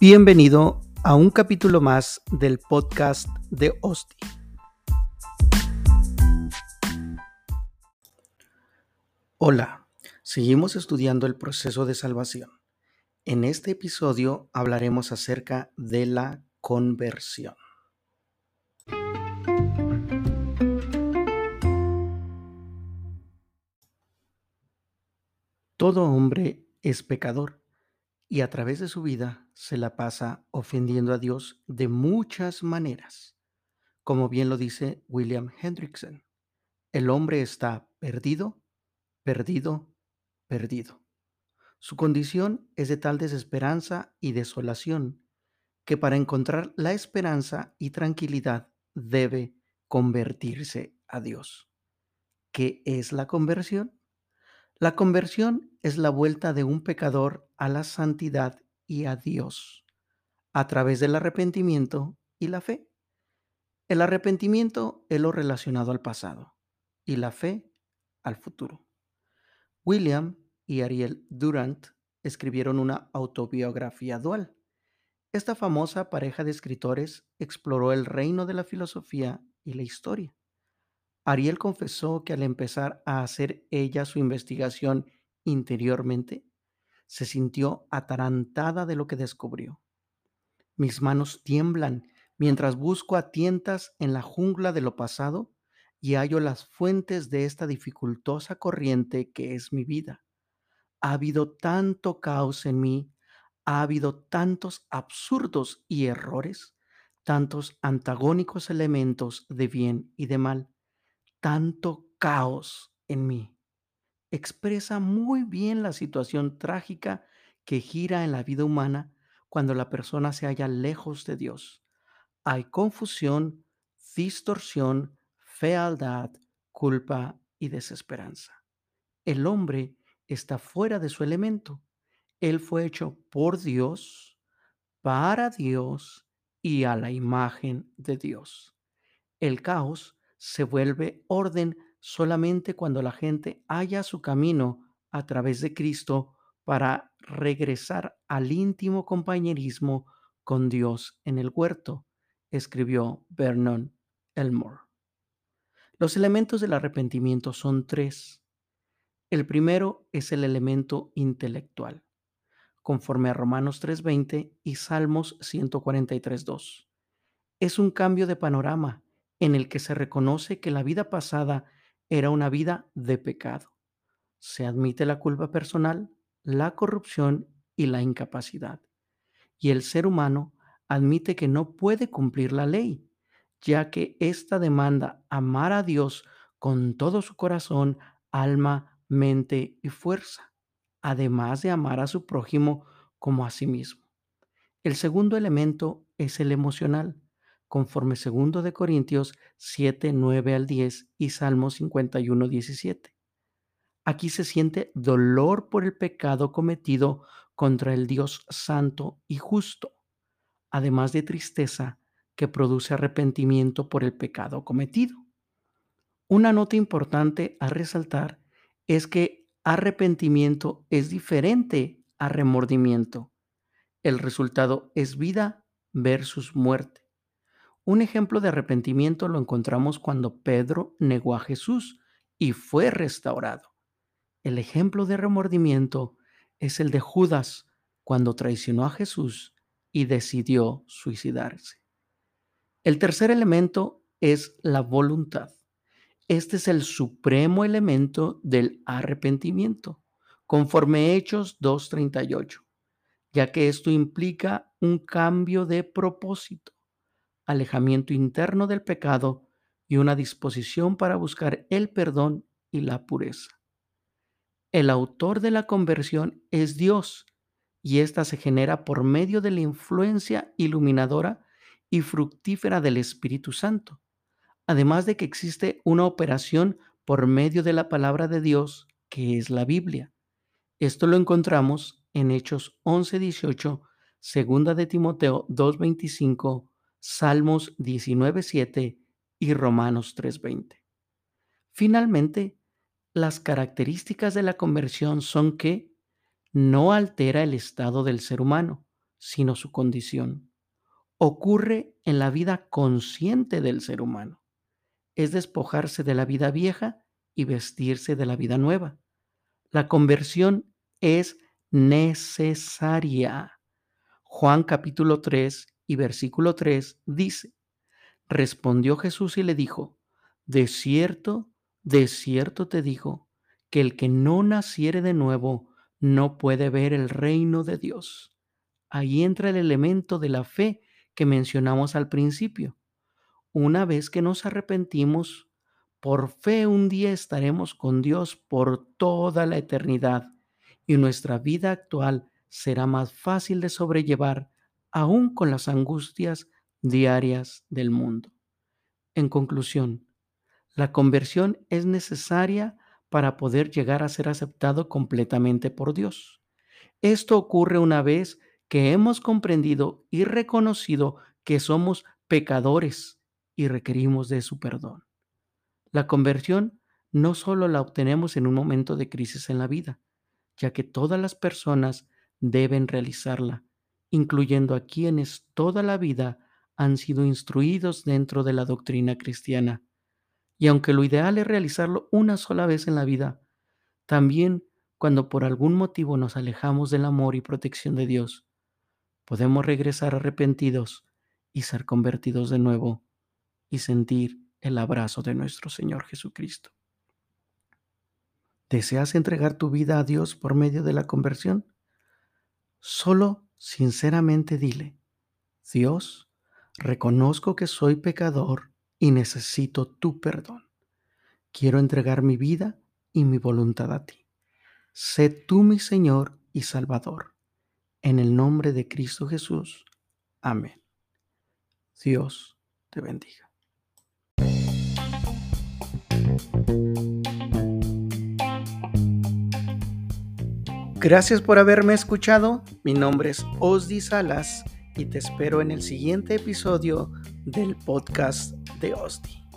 Bienvenido a un capítulo más del podcast de Osti. Hola, seguimos estudiando el proceso de salvación. En este episodio hablaremos acerca de la conversión. Todo hombre es pecador y a través de su vida se la pasa ofendiendo a Dios de muchas maneras. Como bien lo dice William Hendrickson, el hombre está perdido, perdido, perdido. Su condición es de tal desesperanza y desolación que para encontrar la esperanza y tranquilidad debe convertirse a Dios. ¿Qué es la conversión? La conversión es la vuelta de un pecador a la santidad y a Dios a través del arrepentimiento y la fe. El arrepentimiento es lo relacionado al pasado y la fe al futuro. William y Ariel Durant escribieron una autobiografía dual. Esta famosa pareja de escritores exploró el reino de la filosofía y la historia. Ariel confesó que al empezar a hacer ella su investigación interiormente, se sintió atarantada de lo que descubrió. Mis manos tiemblan mientras busco a tientas en la jungla de lo pasado y hallo las fuentes de esta dificultosa corriente que es mi vida. Ha habido tanto caos en mí, ha habido tantos absurdos y errores, tantos antagónicos elementos de bien y de mal, tanto caos en mí. Expresa muy bien la situación trágica que gira en la vida humana cuando la persona se halla lejos de Dios. Hay confusión, distorsión, fealdad, culpa y desesperanza. El hombre está fuera de su elemento. Él fue hecho por Dios, para Dios y a la imagen de Dios. El caos se vuelve orden solamente cuando la gente haya su camino a través de Cristo para regresar al íntimo compañerismo con Dios en el huerto, escribió Vernon Elmore. Los elementos del arrepentimiento son tres. El primero es el elemento intelectual, conforme a Romanos 3:20 y Salmos 143:2. Es un cambio de panorama en el que se reconoce que la vida pasada era una vida de pecado. Se admite la culpa personal, la corrupción y la incapacidad. Y el ser humano admite que no puede cumplir la ley, ya que ésta demanda amar a Dios con todo su corazón, alma, mente y fuerza, además de amar a su prójimo como a sí mismo. El segundo elemento es el emocional conforme segundo de Corintios 7, 9 al 10 y Salmo 51, 17. Aquí se siente dolor por el pecado cometido contra el Dios santo y justo, además de tristeza que produce arrepentimiento por el pecado cometido. Una nota importante a resaltar es que arrepentimiento es diferente a remordimiento. El resultado es vida versus muerte. Un ejemplo de arrepentimiento lo encontramos cuando Pedro negó a Jesús y fue restaurado. El ejemplo de remordimiento es el de Judas cuando traicionó a Jesús y decidió suicidarse. El tercer elemento es la voluntad. Este es el supremo elemento del arrepentimiento, conforme Hechos 2.38, ya que esto implica un cambio de propósito alejamiento interno del pecado y una disposición para buscar el perdón y la pureza. El autor de la conversión es Dios y ésta se genera por medio de la influencia iluminadora y fructífera del Espíritu Santo, además de que existe una operación por medio de la palabra de Dios, que es la Biblia. Esto lo encontramos en Hechos 11:18, segunda de Timoteo 2:25, Salmos 19.7 y Romanos 3.20. Finalmente, las características de la conversión son que no altera el estado del ser humano, sino su condición. Ocurre en la vida consciente del ser humano. Es despojarse de la vida vieja y vestirse de la vida nueva. La conversión es necesaria. Juan capítulo 3 y versículo 3 dice, respondió Jesús y le dijo, de cierto, de cierto te digo, que el que no naciere de nuevo no puede ver el reino de Dios. Ahí entra el elemento de la fe que mencionamos al principio. Una vez que nos arrepentimos, por fe un día estaremos con Dios por toda la eternidad y nuestra vida actual será más fácil de sobrellevar aún con las angustias diarias del mundo. En conclusión, la conversión es necesaria para poder llegar a ser aceptado completamente por Dios. Esto ocurre una vez que hemos comprendido y reconocido que somos pecadores y requerimos de su perdón. La conversión no solo la obtenemos en un momento de crisis en la vida, ya que todas las personas deben realizarla, incluyendo a quienes toda la vida han sido instruidos dentro de la doctrina cristiana. Y aunque lo ideal es realizarlo una sola vez en la vida, también cuando por algún motivo nos alejamos del amor y protección de Dios, podemos regresar arrepentidos y ser convertidos de nuevo y sentir el abrazo de nuestro Señor Jesucristo. ¿Deseas entregar tu vida a Dios por medio de la conversión? Solo sinceramente dile, Dios, reconozco que soy pecador y necesito tu perdón. Quiero entregar mi vida y mi voluntad a ti. Sé tú mi Señor y Salvador. En el nombre de Cristo Jesús. Amén. Dios te bendiga. Gracias por haberme escuchado. Mi nombre es Osdi Salas y te espero en el siguiente episodio del podcast de Osdi.